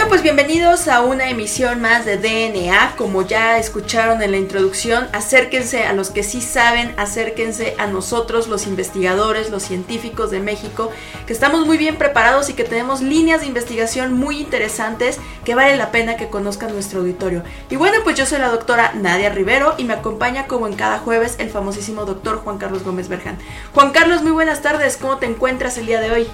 Bueno, pues bienvenidos a una emisión más de DNA. Como ya escucharon en la introducción, acérquense a los que sí saben, acérquense a nosotros, los investigadores, los científicos de México, que estamos muy bien preparados y que tenemos líneas de investigación muy interesantes que vale la pena que conozcan nuestro auditorio. Y bueno, pues yo soy la doctora Nadia Rivero y me acompaña como en cada jueves el famosísimo doctor Juan Carlos Gómez Berjan. Juan Carlos, muy buenas tardes, ¿cómo te encuentras el día de hoy?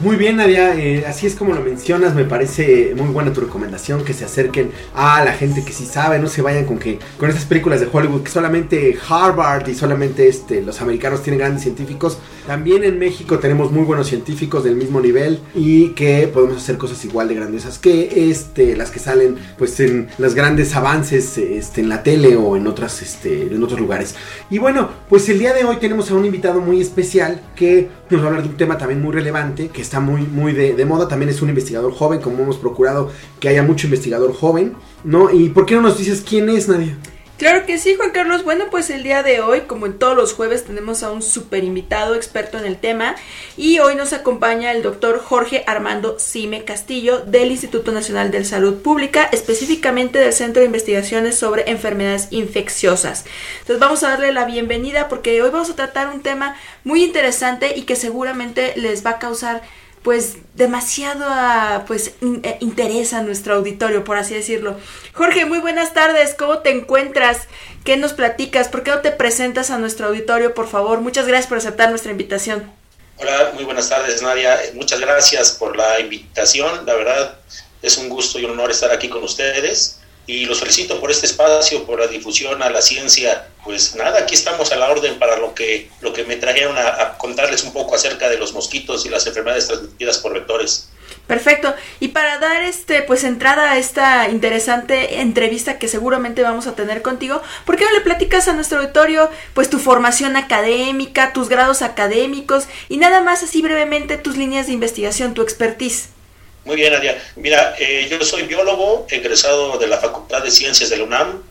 Muy bien, Nadia, eh, así es como lo mencionas, me parece muy buena tu recomendación, que se acerquen a la gente que sí sabe, no se vayan con que con estas películas de Hollywood que solamente Harvard y solamente este, los americanos tienen grandes científicos. También en México tenemos muy buenos científicos del mismo nivel y que podemos hacer cosas igual de grandiosas que este, las que salen pues en los grandes avances este, en la tele o en, otras, este, en otros lugares. Y bueno, pues el día de hoy tenemos a un invitado muy especial que nos va a hablar de un tema también muy relevante, que está muy, muy de, de, moda. También es un investigador joven, como hemos procurado que haya mucho investigador joven, ¿no? ¿Y por qué no nos dices quién es, Nadia? Claro que sí, Juan Carlos. Bueno, pues el día de hoy, como en todos los jueves, tenemos a un super invitado experto en el tema. Y hoy nos acompaña el doctor Jorge Armando Cime Castillo del Instituto Nacional de Salud Pública, específicamente del Centro de Investigaciones sobre Enfermedades Infecciosas. Entonces vamos a darle la bienvenida porque hoy vamos a tratar un tema muy interesante y que seguramente les va a causar pues demasiado pues eh, interés a nuestro auditorio, por así decirlo. Jorge, muy buenas tardes, ¿cómo te encuentras? ¿Qué nos platicas? ¿Por qué no te presentas a nuestro auditorio, por favor? Muchas gracias por aceptar nuestra invitación. Hola, muy buenas tardes, Nadia. Muchas gracias por la invitación. La verdad, es un gusto y un honor estar aquí con ustedes y los felicito por este espacio, por la difusión a la ciencia. Pues nada, aquí estamos a la orden para lo que, lo que me trajeron a, contarles un poco acerca de los mosquitos y las enfermedades transmitidas por vectores. Perfecto. Y para dar este pues entrada a esta interesante entrevista que seguramente vamos a tener contigo, ¿por qué no le platicas a nuestro auditorio pues tu formación académica, tus grados académicos y nada más así brevemente tus líneas de investigación, tu expertise? Muy bien, Nadia. Mira, eh, yo soy biólogo, egresado de la Facultad de Ciencias de la UNAM.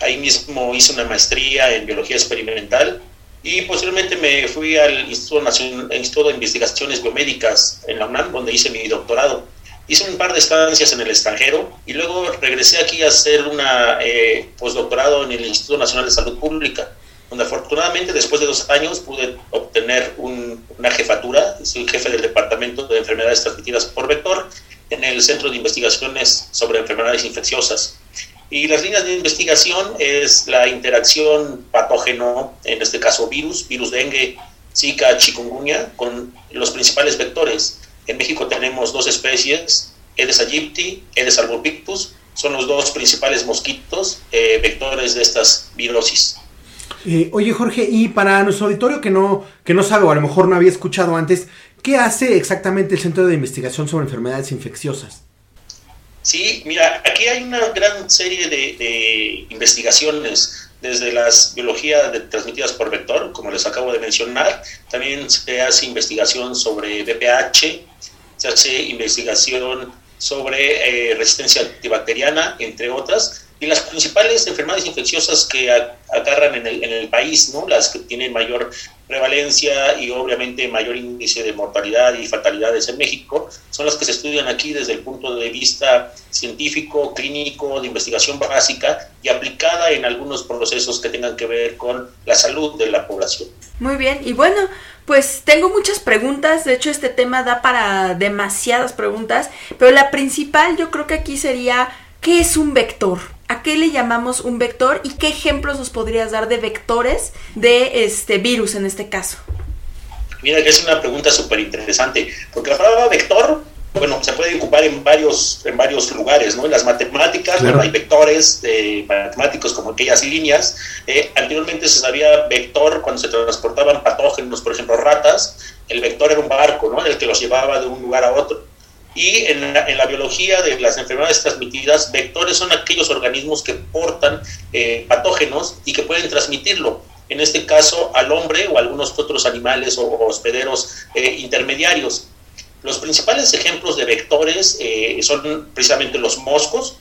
Ahí mismo hice una maestría en biología experimental y posteriormente me fui al Instituto, Nacional, Instituto de Investigaciones Biomédicas en la UNAM, donde hice mi doctorado. Hice un par de estancias en el extranjero y luego regresé aquí a hacer una eh, postdoctorado en el Instituto Nacional de Salud Pública donde afortunadamente después de dos años pude obtener un, una jefatura, soy jefe del Departamento de Enfermedades Transmitidas por Vector en el Centro de Investigaciones sobre Enfermedades Infecciosas. Y las líneas de investigación es la interacción patógeno, en este caso virus, virus dengue, zika, chikungunya, con los principales vectores. En México tenemos dos especies, Aedes aegypti, Aedes albopictus, son los dos principales mosquitos eh, vectores de estas virosis. Eh, oye Jorge, y para nuestro auditorio que no, que no sabe o a lo mejor no había escuchado antes, ¿qué hace exactamente el Centro de Investigación sobre Enfermedades Infecciosas? Sí, mira, aquí hay una gran serie de, investigaciones, desde las biologías de, transmitidas por vector, como les acabo de mencionar, también se hace investigación sobre VPH, se hace investigación sobre eh, resistencia antibacteriana, entre otras, y las principales enfermedades infecciosas que agarran en el, en el, país, ¿no? las que tienen mayor prevalencia y obviamente mayor índice de mortalidad y fatalidades en México, son las que se estudian aquí desde el punto de vista científico, clínico, de investigación básica y aplicada en algunos procesos que tengan que ver con la salud de la población. Muy bien, y bueno, pues tengo muchas preguntas, de hecho este tema da para demasiadas preguntas, pero la principal yo creo que aquí sería, ¿qué es un vector? ¿A qué le llamamos un vector y qué ejemplos nos podrías dar de vectores de este virus en este caso? Mira que es una pregunta súper interesante, porque la palabra vector, bueno, se puede ocupar en varios, en varios lugares, ¿no? En las matemáticas, bueno, hay vectores eh, matemáticos como aquellas líneas. Eh, anteriormente se sabía vector cuando se transportaban patógenos, por ejemplo, ratas. El vector era un barco, ¿no? El que los llevaba de un lugar a otro. Y en la, biología de las enfermedades transmitidas, vectores son aquellos organismos que portan eh, patógenos y que pueden transmitirlo. En este caso, al hombre o a algunos otros animales o, hospederos eh, intermediarios. Los principales ejemplos de vectores eh, son precisamente los moscos,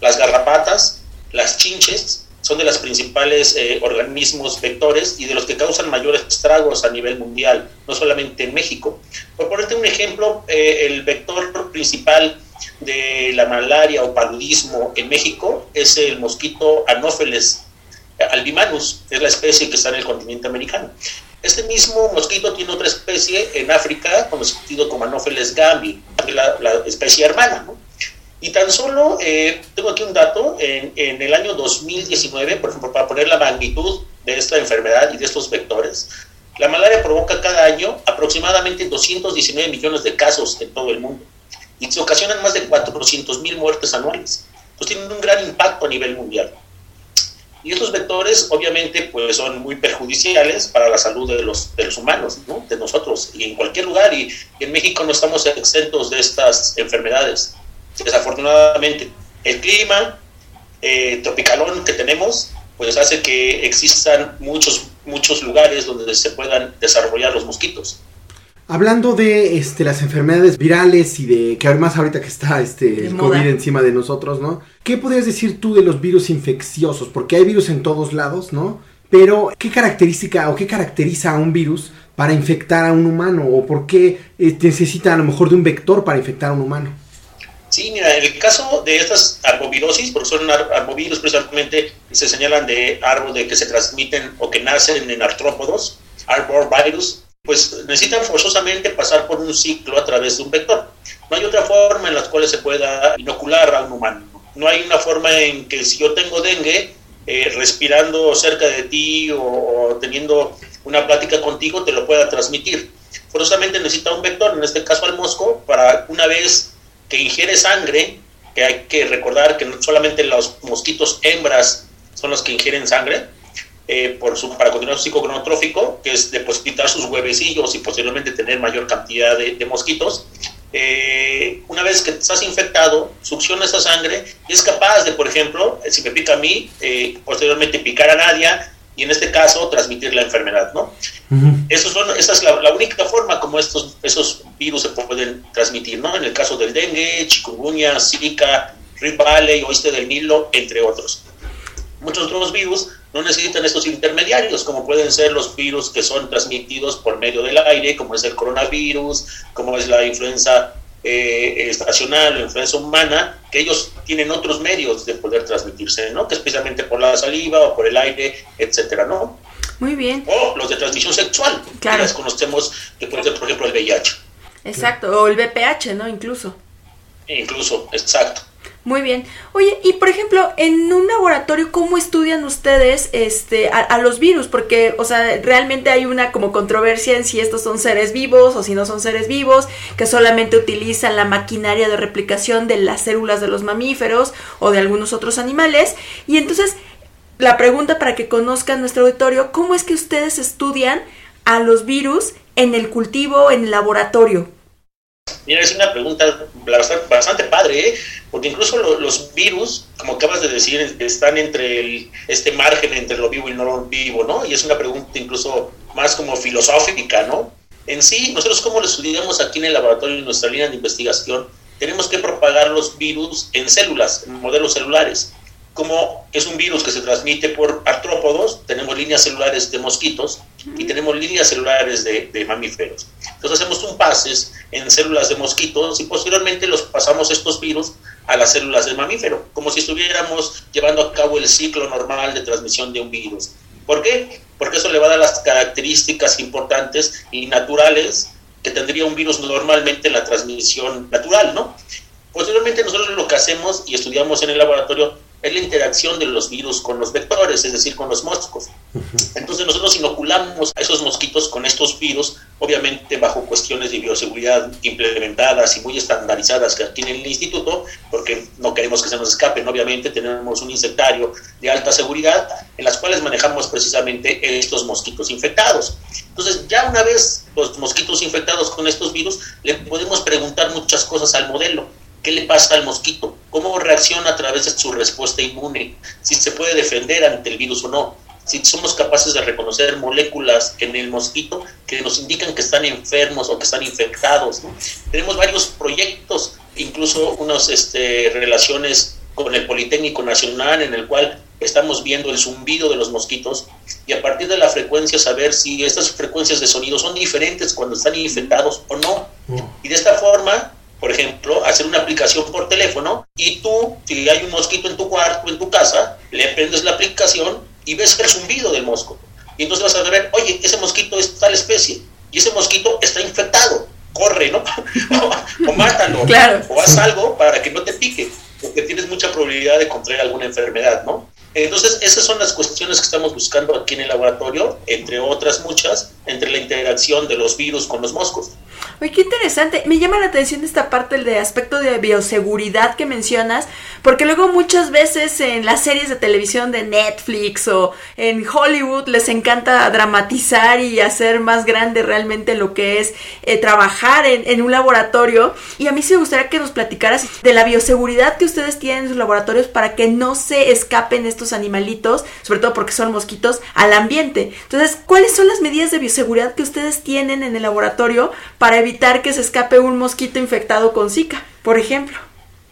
las garrapatas, las chinches, son de los principales eh, organismos vectores y de los que causan mayores estragos a nivel mundial, no solamente en México. Por ponerte un ejemplo, eh, el vector principal de la malaria o paludismo en México es el mosquito Anopheles albimanus, es la especie que está en el continente americano. Este mismo mosquito tiene otra especie en África, conocido como Anopheles gambi, la, la especie hermana, ¿no? Y tan solo, eh, tengo aquí un dato, en, en, el año 2019, por ejemplo, para poner la magnitud de esta enfermedad y de estos vectores, la malaria provoca cada año aproximadamente 219 millones de casos en todo el mundo y se ocasionan más de 400 mil muertes anuales. Entonces tienen un gran impacto a nivel mundial. Y estos vectores obviamente pues son muy perjudiciales para la salud de los, de los humanos, ¿no? de nosotros, y en cualquier lugar, y en México no estamos exentos de estas enfermedades desafortunadamente el clima eh, tropicalón que tenemos pues hace que existan muchos muchos lugares donde se puedan desarrollar los mosquitos Hablando de este, las enfermedades virales y de que además ahorita que está este, el COVID encima de nosotros, ¿no? ¿Qué podrías decir tú de los virus infecciosos? Porque hay virus en todos lados, ¿no? Pero, ¿qué característica o qué caracteriza a un virus para infectar a un humano? ¿O por qué eh, necesita a lo mejor de un vector para infectar a un humano? Sí, mira, en el caso de estas arbovirosis, porque son arbovirus precisamente, se señalan de árbol de que se transmiten o que nacen en artrópodos, arborvirus, pues necesitan forzosamente pasar por un ciclo a través de un vector. No hay otra forma en la cual se pueda inocular a un humano. No hay una forma en que si yo tengo dengue, eh, respirando cerca de ti o, o teniendo una plática contigo, te lo pueda transmitir. Forzosamente necesita un vector, en este caso al mosco, para una vez que ingiere sangre, que hay que recordar que solamente los mosquitos hembras son los que ingieren sangre, eh, por su, para continuar su ciclo cronotrófico, que es depositar sus huevecillos y posteriormente tener mayor cantidad de, mosquitos. Eh, una vez que estás infectado, succiona esa sangre y es capaz de, por ejemplo, si me pica a mí, eh, posteriormente picar a nadie y en este caso transmitir la enfermedad, ¿no? Uh -huh. Eso son, esa es la, la, única forma como estos, esos virus se pueden transmitir, ¿no? En el caso del dengue, chikungunya, zika, Rift Valley, oeste del Nilo, entre otros. Muchos otros virus no necesitan estos intermediarios, como pueden ser los virus que son transmitidos por medio del aire, como es el coronavirus, como es la influenza eh, estacional o influenza humana, que ellos tienen otros medios de poder transmitirse, ¿no? Que especialmente por la saliva o por el aire, etcétera, ¿no? Muy bien. O los de transmisión sexual, claro. que las conocemos, que puede ser, por ejemplo, el VIH. Exacto, o el VPH, ¿no? Incluso. Incluso, exacto. Muy bien. Oye, y por ejemplo, en un laboratorio, ¿cómo estudian ustedes este, a, los virus? Porque, o sea, realmente hay una como controversia en si estos son seres vivos o si no son seres vivos, que solamente utilizan la maquinaria de replicación de las células de los mamíferos o de algunos otros animales. Y entonces, la pregunta para que conozcan nuestro auditorio, ¿cómo es que ustedes estudian a los virus en el cultivo, en el laboratorio? Mira, es una pregunta bastante, padre, ¿eh? porque incluso lo, los virus, como acabas de decir, están entre este margen entre lo vivo y no lo vivo, ¿no? Y es una pregunta incluso más como filosófica, ¿no? En sí, nosotros como lo estudiamos aquí en el laboratorio, en nuestra línea de investigación, tenemos que propagar los virus en células, en modelos celulares. Como es un virus que se transmite por artrópodos, tenemos líneas celulares de mosquitos y tenemos líneas celulares de, de mamíferos. Entonces hacemos un pases en células de mosquitos y posteriormente los pasamos estos virus a las células del mamífero, como si estuviéramos llevando a cabo el ciclo normal de transmisión de un virus. ¿Por qué? Porque eso le va a dar las características importantes y naturales que tendría un virus normalmente en la transmisión natural, ¿no? Posteriormente nosotros lo que hacemos y estudiamos en el laboratorio es la interacción de los virus con los vectores, es decir, con los moscos. Entonces nosotros inoculamos a esos mosquitos con estos virus, obviamente bajo cuestiones de bioseguridad implementadas y muy estandarizadas que tiene el instituto, porque no queremos que se nos escapen, obviamente tenemos un insectario de alta seguridad en las cuales manejamos precisamente estos mosquitos infectados. Entonces ya una vez los mosquitos infectados con estos virus, le podemos preguntar muchas cosas al modelo ¿Qué le pasa al mosquito? ¿Cómo reacciona a través de su respuesta inmune? Si se puede defender ante el virus o no. Si somos capaces de reconocer moléculas en el mosquito que nos indican que están enfermos o que están infectados. Tenemos varios proyectos, incluso unas este, relaciones con el Politécnico Nacional en el cual estamos viendo el zumbido de los mosquitos y a partir de la frecuencia saber si estas frecuencias de sonido son diferentes cuando están infectados o no. Y de esta forma por ejemplo, hacer una aplicación por teléfono y tú, si hay un mosquito en tu cuarto, en tu casa, le prendes la aplicación y ves el zumbido del mosco. Y entonces vas a ver, oye, ese mosquito es tal especie y ese mosquito está infectado. Corre, ¿no? o, mátalo. O haz algo para que no te pique, porque tienes mucha probabilidad de contraer alguna enfermedad, ¿no? Entonces, esas son las cuestiones que estamos buscando aquí en el laboratorio, entre otras muchas, entre la interacción de los virus con los moscos. Oye, qué interesante. Me llama la atención esta parte del aspecto de bioseguridad que mencionas, porque luego muchas veces en las series de televisión de Netflix o en Hollywood les encanta dramatizar y hacer más grande realmente lo que es eh, trabajar en, en, un laboratorio. Y a mí sí me gustaría que nos platicaras de la bioseguridad que ustedes tienen en sus laboratorios para que no se escapen estos animalitos, sobre todo porque son mosquitos, al ambiente. Entonces, ¿cuáles son las medidas de bioseguridad que ustedes tienen en el laboratorio para evitar que se escape un mosquito infectado con Zika, por ejemplo?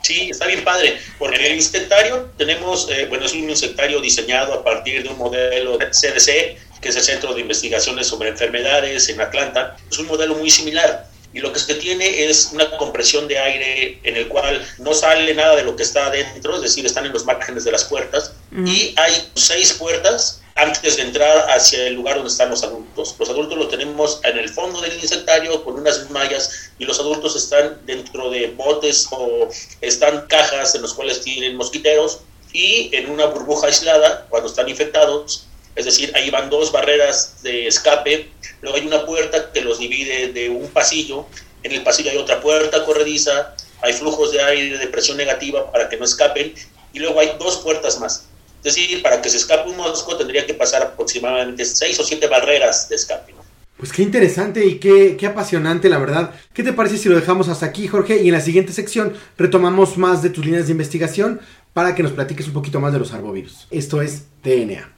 Sí, está bien padre, porque en el insectario tenemos, eh, bueno, es un insectario diseñado a partir de un modelo de CDC, que es el Centro de Investigaciones sobre Enfermedades en Atlanta. Es un modelo muy similar y lo que se tiene es una compresión de aire en el cual no sale nada de lo que está adentro, es decir, están en los márgenes de las puertas y hay seis puertas antes de entrar hacia el lugar donde están los adultos. Los adultos los tenemos en el fondo del insectario con unas mallas y los adultos están dentro de botes o están cajas en los cuales tienen mosquiteros y en una burbuja aislada cuando están infectados. Es decir, ahí van dos barreras de escape, luego hay una puerta que los divide de un pasillo, en el pasillo hay otra puerta corrediza, hay flujos de aire de presión negativa para que no escapen y luego hay dos puertas más es decir, para que se escape un mosco tendría que pasar aproximadamente seis o siete barreras de escape. Pues qué interesante y qué, qué, apasionante, la verdad. ¿Qué te parece si lo dejamos hasta aquí, Jorge? Y en la siguiente sección retomamos más de tus líneas de investigación para que nos platiques un poquito más de los arbovirus. Esto es DNA.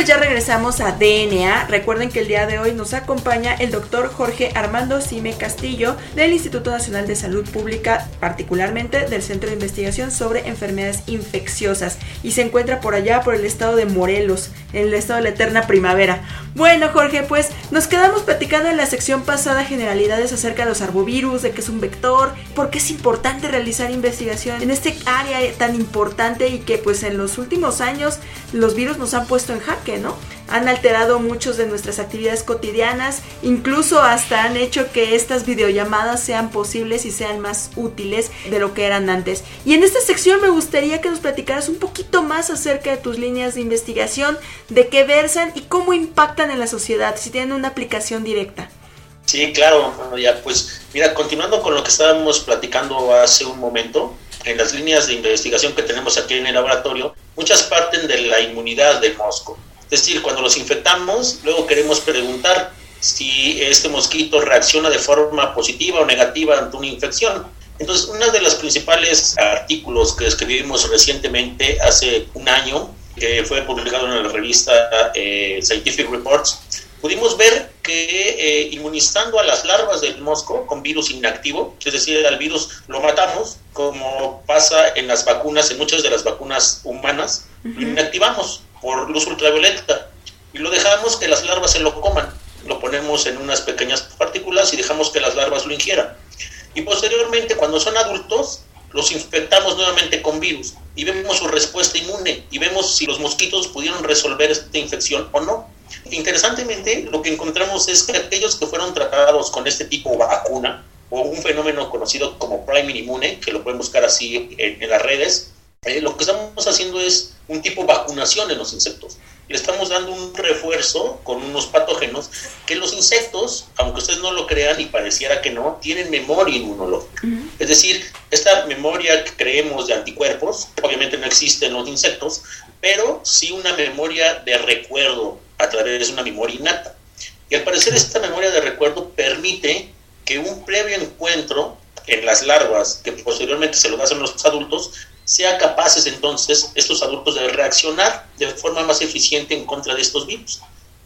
Pues ya regresamos a DNA. Recuerden que el día de hoy nos acompaña el doctor Jorge Armando Cime Castillo del Instituto Nacional de Salud Pública, particularmente del Centro de Investigación sobre Enfermedades Infecciosas. Y se encuentra por allá, por el estado de Morelos, en el estado de la eterna primavera. Bueno, Jorge, pues nos quedamos platicando en la sección pasada generalidades acerca de los arbovirus, de que es un vector, por qué es importante realizar investigación en este área tan importante y que pues en los últimos años los virus nos han puesto en jaque, ¿no? Han alterado muchos de nuestras actividades cotidianas, incluso hasta han hecho que estas videollamadas sean posibles y sean más útiles de lo que eran antes. Y en esta sección me gustaría que nos platicaras un poquito más acerca de tus líneas de investigación, de qué versan y cómo impactan en la sociedad, si tienen una aplicación directa. Sí, claro, ya pues mira, continuando con lo que estábamos platicando hace un momento, en las líneas de investigación que tenemos aquí en el laboratorio, muchas parten de la inmunidad del mosco. Es decir, cuando los infectamos, luego queremos preguntar si este mosquito reacciona de forma positiva o negativa ante una infección. Entonces, uno de los principales artículos que escribimos recientemente, hace un año, que fue publicado en la revista eh, Scientific Reports, pudimos ver que eh, inmunizando a las larvas del mosco con virus inactivo, es decir, al virus lo matamos, como pasa en las vacunas, en muchas de las vacunas humanas, lo inactivamos por luz ultravioleta y lo dejamos que las larvas se lo coman. Lo ponemos en unas pequeñas partículas y dejamos que las larvas lo ingieran. Y posteriormente, cuando son adultos, los infectamos nuevamente con virus y vemos su respuesta inmune y vemos si los mosquitos pudieron resolver esta infección o no. Interesantemente, lo que encontramos es que aquellos que fueron tratados con este tipo de vacuna o un fenómeno conocido como priming inmune, que lo pueden buscar así en, las redes, eh, lo que estamos haciendo es un tipo de vacunación en los insectos le estamos dando un refuerzo con unos patógenos que los insectos, aunque ustedes no lo crean y pareciera que no, tienen memoria inmunológica. Es decir, esta memoria que creemos de anticuerpos, obviamente no existe en los insectos, pero sí una memoria de recuerdo a través de una memoria innata. Y al parecer esta memoria de recuerdo permite que un previo encuentro en las larvas, que posteriormente se lo hacen los adultos, sea capaces entonces estos adultos de reaccionar de forma más eficiente en contra de estos virus.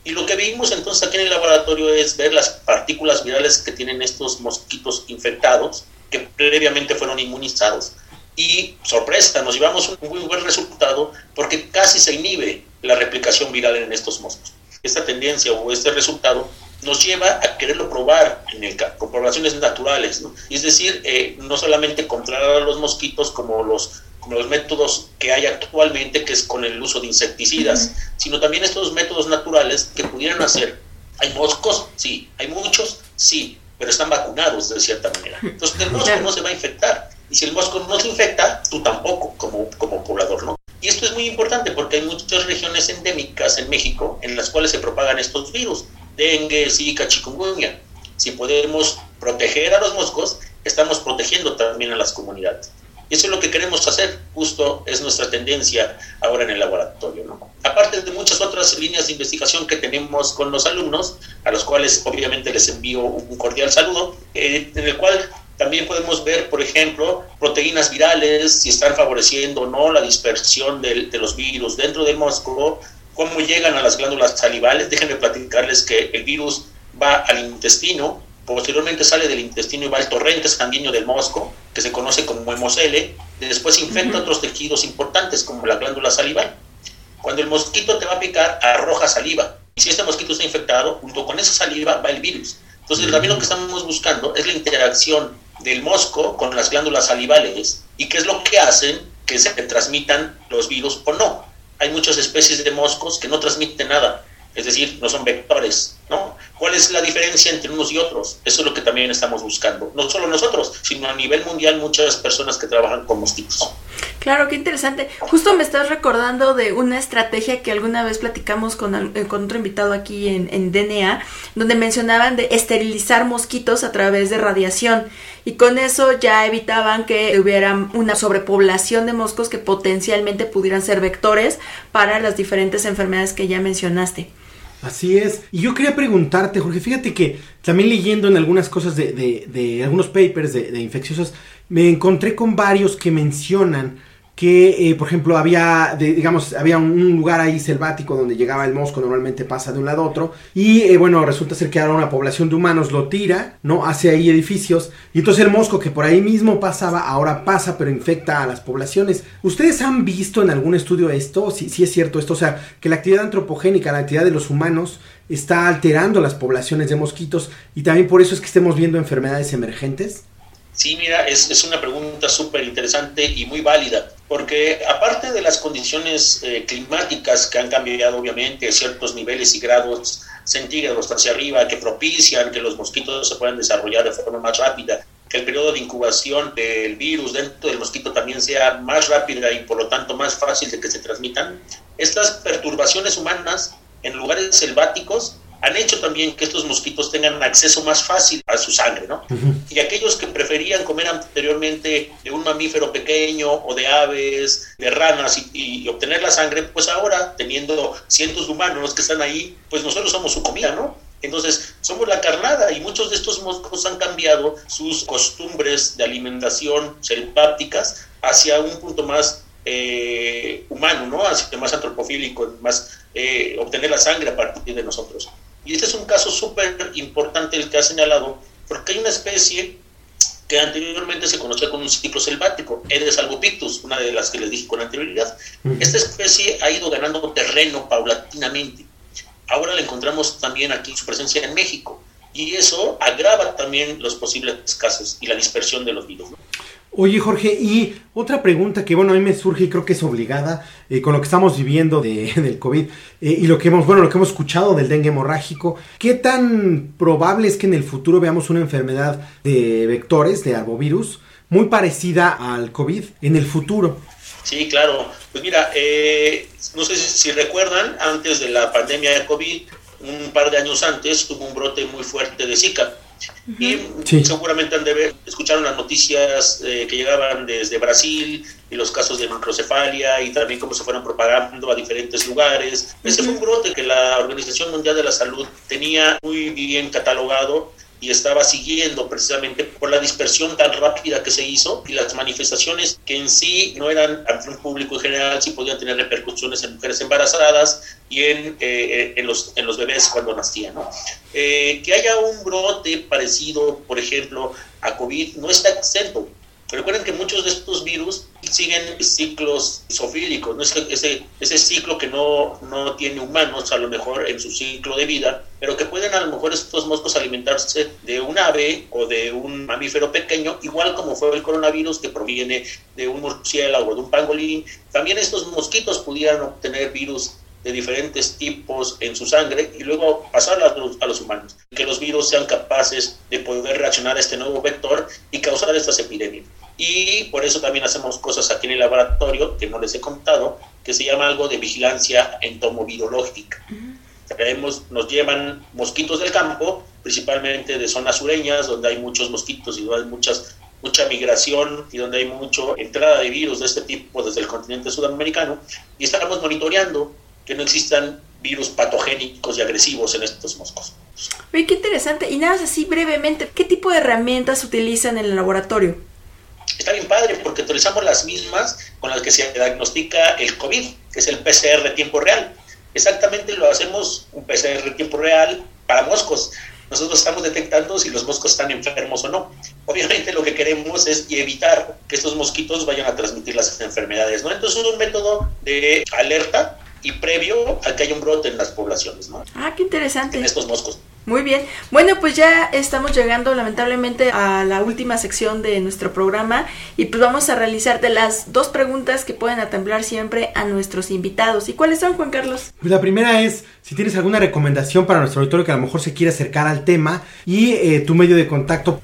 Y lo que vimos entonces aquí en el laboratorio es ver las partículas virales que tienen estos mosquitos infectados que previamente fueron inmunizados. Y sorpresa, nos llevamos un muy buen resultado porque casi se inhibe la replicación viral en estos mosquitos. Esta tendencia o este resultado nos lleva a quererlo probar en el, con poblaciones naturales, es decir, eh, no solamente controlar a los mosquitos como los los métodos que hay actualmente, que es con el uso de insecticidas, sino también estos métodos naturales que pudieran hacer. ¿Hay moscos? Sí. ¿Hay muchos? Sí, pero están vacunados de cierta manera. Entonces el mosco no se va a infectar. Y si el mosco no se infecta, tú tampoco como, como poblador, ¿no? Y esto es muy importante porque hay muchas regiones endémicas en México en las cuales se propagan estos virus, dengue, zika, chikungunya. Si podemos proteger a los moscos, estamos protegiendo también a las comunidades. Eso es lo que queremos hacer, justo es nuestra tendencia ahora en el laboratorio. ¿no? Aparte de muchas otras líneas de investigación que tenemos con los alumnos, a los cuales obviamente les envío un cordial saludo, eh, en el cual también podemos ver, por ejemplo, proteínas virales, si están favoreciendo o no la dispersión de, de los virus dentro del mosco, cómo llegan a las glándulas salivales. Déjenme platicarles que el virus va al intestino, Posteriormente sale del intestino y va al torrente sanguíneo del mosco, que se conoce como hemocele, y después infecta otros tejidos importantes como la glándula salival. Cuando el mosquito te va a picar, arroja saliva. Y si este mosquito está infectado, junto con esa saliva va el virus. Entonces, también lo que estamos buscando es la interacción del mosco con las glándulas salivales y qué es lo que hacen que se transmitan los virus o no. Hay muchas especies de moscos que no transmiten nada, es decir, no son vectores, ¿no? ¿Cuál es la diferencia entre unos y otros? Eso es lo que también estamos buscando. No solo nosotros, sino a nivel mundial muchas personas que trabajan con mosquitos. Claro, qué interesante. Justo me estás recordando de una estrategia que alguna vez platicamos con, eh, con otro invitado aquí en, en, DNA, donde mencionaban de esterilizar mosquitos a través de radiación. Y con eso ya evitaban que hubiera una sobrepoblación de moscos que potencialmente pudieran ser vectores para las diferentes enfermedades que ya mencionaste. Así es. Y yo quería preguntarte, Jorge, fíjate que también leyendo en algunas cosas de, de, de algunos papers de, de infecciosas, me encontré con varios que mencionan que, eh, por ejemplo, había, digamos, había un, lugar ahí selvático donde llegaba el mosco, normalmente pasa de un lado a otro, y eh, bueno, resulta ser que ahora una población de humanos lo tira, ¿no? Hace ahí edificios, y entonces el mosco que por ahí mismo pasaba, ahora pasa, pero infecta a las poblaciones. ¿Ustedes han visto en algún estudio esto? Si, si es cierto esto, o sea, que la actividad antropogénica, la actividad de los humanos, está alterando las poblaciones de mosquitos, y también por eso es que estemos viendo enfermedades emergentes. Sí, mira, es, es una pregunta súper interesante y muy válida, porque aparte de las condiciones eh, climáticas que han cambiado obviamente ciertos niveles y grados centígrados hacia arriba que propician que los mosquitos se puedan desarrollar de forma más rápida, que el periodo de incubación del virus dentro del mosquito también sea más rápida y por lo tanto más fácil de que se transmitan, estas perturbaciones humanas en lugares selváticos han hecho también que estos mosquitos tengan acceso más fácil a su sangre, ¿no? Y aquellos que preferían comer anteriormente de un mamífero pequeño o de aves, de ranas y, obtener la sangre, pues ahora, teniendo cientos de humanos que están ahí, pues nosotros somos su comida, ¿no? Entonces, somos la carnada y muchos de estos mosquitos han cambiado sus costumbres de alimentación selváticas hacia un punto más eh, humano, ¿no? Hacia más antropofílico, más eh, obtener la sangre a partir de nosotros. Y este es un caso súper importante el que ha señalado, porque hay una especie que anteriormente se conocía como un ciclo selvático, Edes albopictus, una de las que les dije con anterioridad. Esta especie ha ido ganando terreno paulatinamente. Ahora la encontramos también aquí su presencia en México. y eso agrava también los posibles casos y la dispersión de los virus. Oye Jorge, y otra pregunta que bueno a mí me surge y creo que es obligada eh, con lo que estamos viviendo de, del COVID eh, y lo que hemos bueno lo que hemos escuchado del dengue hemorrágico, ¿qué tan probable es que en el futuro veamos una enfermedad de vectores de arbovirus muy parecida al COVID en el futuro? Sí, claro. Pues mira, eh, no sé si, recuerdan, antes de la pandemia de COVID, un par de años antes, tuvo un brote muy fuerte de Zika y seguramente han de ver, escucharon las noticias eh, que llegaban desde Brasil y los casos de microcefalia y también cómo se fueron propagando a diferentes lugares. Ese fue un brote que la Organización Mundial de la Salud tenía muy bien catalogado y estaba siguiendo precisamente por la dispersión tan rápida que se hizo y las manifestaciones que en sí no eran ante un público en general, sí podían tener repercusiones en mujeres embarazadas y en, eh, en, los, en los bebés cuando nacían. Eh, que haya un brote parecido, por ejemplo, a COVID, no está exento. Recuerden que muchos de estos virus siguen ciclos isofílicos, ¿no? ese, ese, ciclo que no, no tiene humanos a lo mejor en su ciclo de vida, pero que pueden a lo mejor estos moscos alimentarse de un ave o de un mamífero pequeño, igual como fue el coronavirus que proviene de un murciélago o de un pangolín. También estos mosquitos pudieran obtener virus de diferentes tipos en su sangre y luego pasar a los, a los, humanos. Que los virus sean capaces de poder reaccionar a este nuevo vector y causar estas epidemias. Y por eso también hacemos cosas aquí en el laboratorio, que no les he contado, que se llama algo de vigilancia entomovirológica. Traemos, nos llevan mosquitos del campo, principalmente de zonas sureñas, donde hay muchos mosquitos y donde hay muchas, mucha migración y donde hay mucha entrada de virus de este tipo desde el continente sudamericano, y estamos monitoreando que no existan virus patogénicos y agresivos en estos moscos. Oye, qué interesante. Y nada más así brevemente, ¿qué tipo de herramientas utilizan en el laboratorio? Está bien padre porque utilizamos las mismas con las que se diagnostica el COVID, que es el PCR de tiempo real. Exactamente lo hacemos un PCR de tiempo real para moscos. Nosotros estamos detectando si los moscos están enfermos o no. Obviamente lo que queremos es evitar que estos mosquitos vayan a transmitir las enfermedades, ¿no? Entonces es un método de alerta y previo a que haya un brote en las poblaciones, ¿no? Ah, qué interesante. En estos moscos. Muy bien. Bueno, pues ya estamos llegando lamentablemente a la última sección de nuestro programa y pues vamos a realizarte las dos preguntas que pueden atemblar siempre a nuestros invitados. ¿Y cuáles son, Juan Carlos? Pues la primera es si tienes alguna recomendación para nuestro auditorio que a lo mejor se quiere acercar al tema y eh, tu medio de contacto.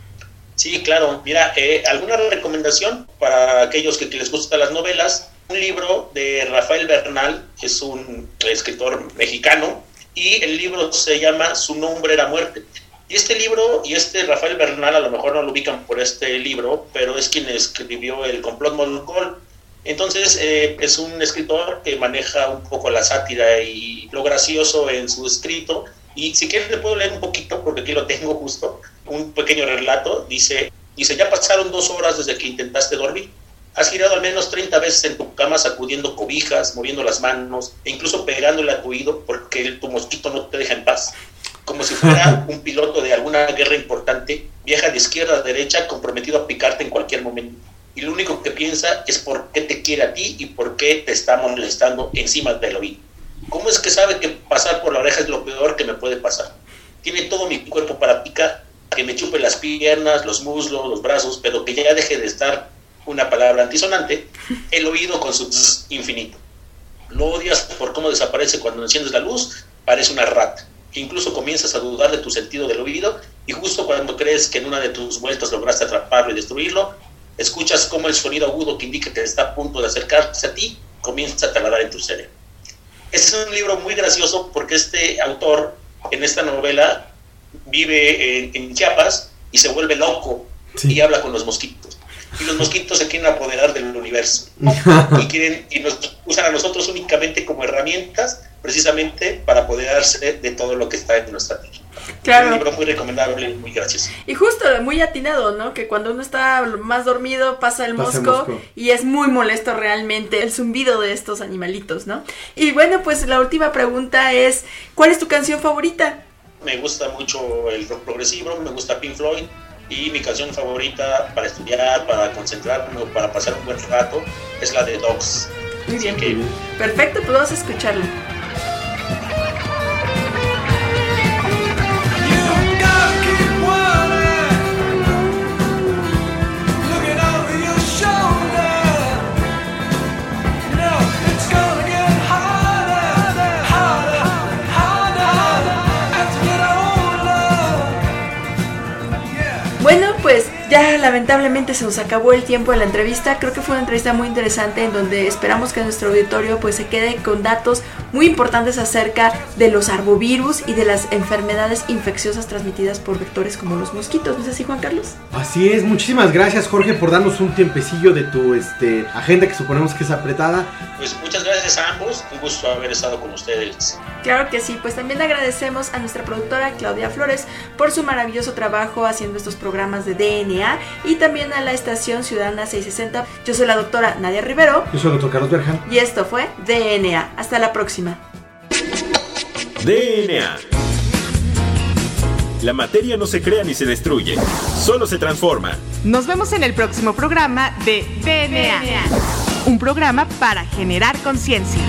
Sí, claro. Mira, eh, alguna recomendación para aquellos que les gustan las novelas. Un libro de Rafael Bernal, que es un escritor mexicano, y el libro se llama Su nombre era muerte. Y este libro, y este Rafael Bernal, a lo mejor no lo ubican por este libro, pero es quien escribió El complot mongol. Entonces eh, es un escritor que maneja un poco la sátira y lo gracioso en su escrito. Y si quieren le puedo leer un poquito, porque aquí lo tengo justo, un pequeño relato. Dice, dice, ya pasaron dos horas desde que intentaste dormir. Has girado al menos 30 veces en tu cama sacudiendo cobijas, moviendo las manos e incluso pegándole a tu oído porque tu mosquito no te deja en paz. Como si fuera un piloto de alguna guerra importante, viaja de izquierda a derecha comprometido a picarte en cualquier momento. Y lo único que piensa es por qué te quiere a ti y por qué te está molestando encima del oído. ¿Cómo es que sabe que pasar por la oreja es lo peor que me puede pasar? Tiene todo mi cuerpo para picar, que me chupe las piernas, los muslos, los brazos, pero que ya deje de estar una palabra antisonante, el oído con su infinito. Lo odias por cómo desaparece cuando enciendes la luz, parece una rata. Incluso comienzas a dudar de tu sentido del oído y justo cuando crees que en una de tus vueltas lograste atraparlo y destruirlo, escuchas como el sonido agudo que indica que está a punto de acercarse a ti comienza a taladrar en tu cerebro. Este es un libro muy gracioso porque este autor en esta novela vive en, Chiapas y se vuelve loco y habla con los mosquitos y los mosquitos se quieren apoderar del universo y quieren y nos usan a nosotros únicamente como herramientas precisamente para apoderarse de todo lo que está en nuestra tierra. Claro. un libro muy recomendable, muy gracioso. Y justo, muy atinado, ¿no? Que cuando uno está más dormido pasa el, mosco, y es muy molesto realmente el zumbido de estos animalitos, ¿no? Y bueno, pues la última pregunta es, ¿cuál es tu canción favorita? Me gusta mucho el rock progresivo, me gusta Pink Floyd, y mi canción favorita para estudiar, para concentrarme o para pasar un buen rato es la de Dogs. Muy bien. Que... Perfecto, pues vamos a escucharla. Ya lamentablemente se nos acabó el tiempo de la entrevista. Creo que fue una entrevista muy interesante en donde esperamos que nuestro auditorio pues se quede con datos muy importantes acerca de los arbovirus y de las enfermedades infecciosas transmitidas por vectores como los mosquitos. ¿No es así, Juan Carlos? Así es, muchísimas gracias Jorge por darnos un tiempecillo de tu este, agenda que suponemos que es apretada. Pues muchas gracias a ambos, un gusto haber estado con ustedes. Claro que sí, pues también agradecemos a nuestra productora Claudia Flores por su maravilloso trabajo haciendo estos programas de DNA y también a la estación Ciudadana 660. Yo soy la doctora Nadia Rivero. Yo soy el doctor Carlos Berjan. Y esto fue DNA. Hasta la próxima. DNA. La materia no se crea ni se destruye, solo se transforma. Nos vemos en el próximo programa de DNA. Un programa para generar conciencia.